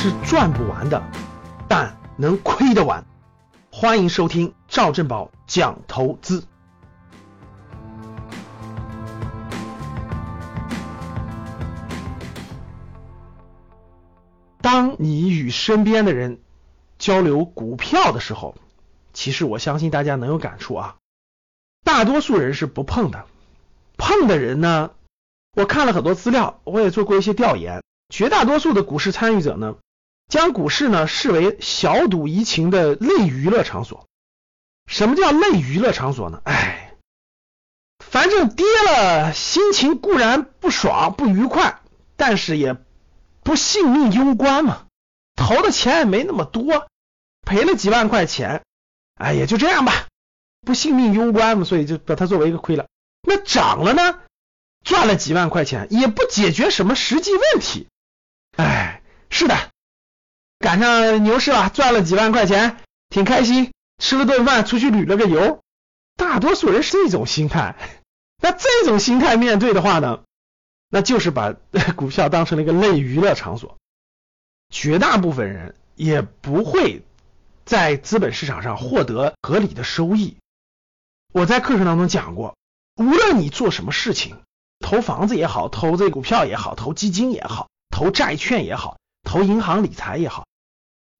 是赚不完的，但能亏得完。欢迎收听赵正宝讲投资。当你与身边的人交流股票的时候，其实我相信大家能有感触啊。大多数人是不碰的，碰的人呢，我看了很多资料，我也做过一些调研。绝大多数的股市参与者呢，将股市呢视为小赌怡情的类娱乐场所。什么叫类娱乐场所呢？哎，反正跌了，心情固然不爽不愉快，但是也不性命攸关嘛。投的钱也没那么多，赔了几万块钱，哎，也就这样吧，不性命攸关嘛，所以就把它作为一个亏了。那涨了呢，赚了几万块钱，也不解决什么实际问题。哎，是的，赶上牛市了，赚了几万块钱，挺开心，吃了顿饭，出去旅了个游。大多数人是这种心态，那这种心态面对的话呢，那就是把 股票当成了一个类娱乐场所。绝大部分人也不会在资本市场上获得合理的收益。我在课程当中讲过，无论你做什么事情，投房子也好，投这股票也好，投基金也好。投债券也好，投银行理财也好，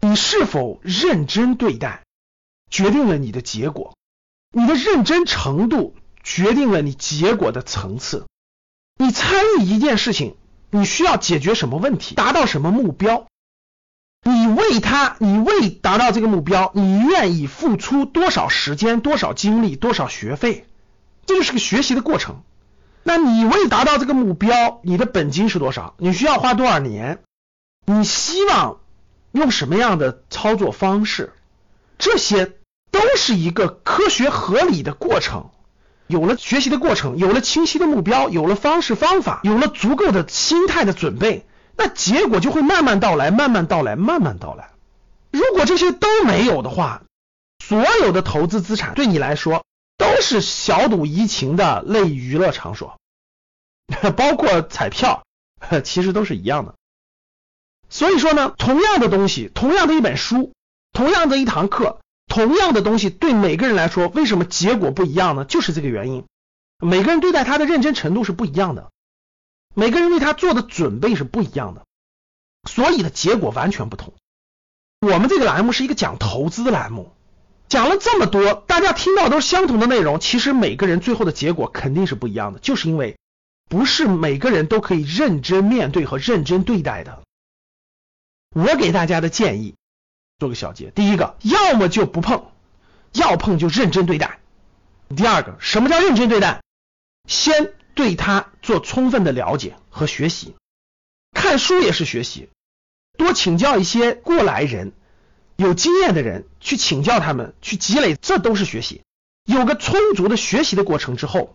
你是否认真对待，决定了你的结果。你的认真程度决定了你结果的层次。你参与一件事情，你需要解决什么问题，达到什么目标？你为他，你为达到这个目标，你愿意付出多少时间、多少精力、多少学费？这就是个学习的过程。那你为达到这个目标，你的本金是多少？你需要花多少年？你希望用什么样的操作方式？这些都是一个科学合理的过程。有了学习的过程，有了清晰的目标，有了方式方法，有了足够的心态的准备，那结果就会慢慢到来，慢慢到来，慢慢到来。如果这些都没有的话，所有的投资资产对你来说都是小赌怡情的类娱乐场所。包括彩票，其实都是一样的。所以说呢，同样的东西，同样的一本书，同样的一堂课，同样的东西，对每个人来说，为什么结果不一样呢？就是这个原因。每个人对待他的认真程度是不一样的，每个人为他做的准备是不一样的，所以的结果完全不同。我们这个栏目是一个讲投资的栏目，讲了这么多，大家听到都是相同的内容，其实每个人最后的结果肯定是不一样的，就是因为。不是每个人都可以认真面对和认真对待的。我给大家的建议，做个小结：第一个，要么就不碰，要碰就认真对待；第二个，什么叫认真对待？先对他做充分的了解和学习，看书也是学习，多请教一些过来人、有经验的人，去请教他们，去积累，这都是学习。有个充足的学习的过程之后。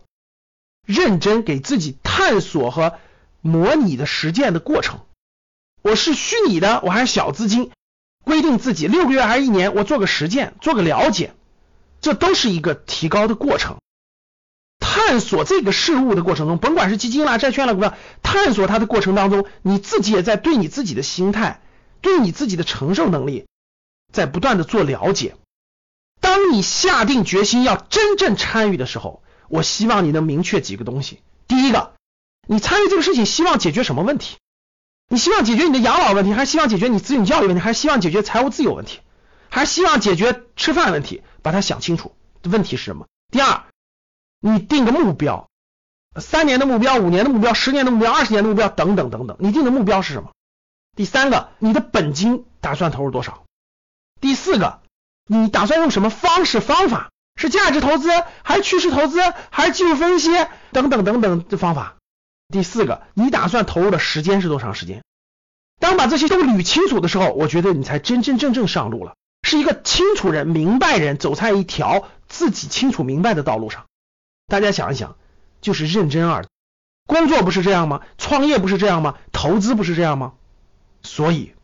认真给自己探索和模拟的实践的过程。我是虚拟的，我还是小资金，规定自己六个月还是一年，我做个实践，做个了解，这都是一个提高的过程。探索这个事物的过程中，甭管是基金啦、债券啦、股票，探索它的过程当中，你自己也在对你自己的心态、对你自己的承受能力，在不断的做了解。当你下定决心要真正参与的时候。我希望你能明确几个东西。第一个，你参与这个事情，希望解决什么问题？你希望解决你的养老问题，还是希望解决你子女教育问题，还是希望解决财务自由问题，还是希望解决吃饭问题？把它想清楚，问题是什么？第二，你定个目标，三年的目标、五年的目标、十年的目标、二十年的目标等等等等，你定的目标是什么？第三个，你的本金打算投入多少？第四个，你打算用什么方式方法？是价值投资，还是趋势投资，还是技术分析等等等等的方法？第四个，你打算投入的时间是多长时间？当把这些都捋清楚的时候，我觉得你才真真正正上路了，是一个清楚人、明白人，走在一条自己清楚明白的道路上。大家想一想，就是认真二，工作不是这样吗？创业不是这样吗？投资不是这样吗？所以，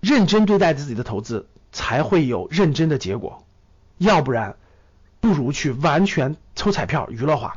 认真对待自己的投资，才会有认真的结果，要不然。不如去完全抽彩票娱乐化。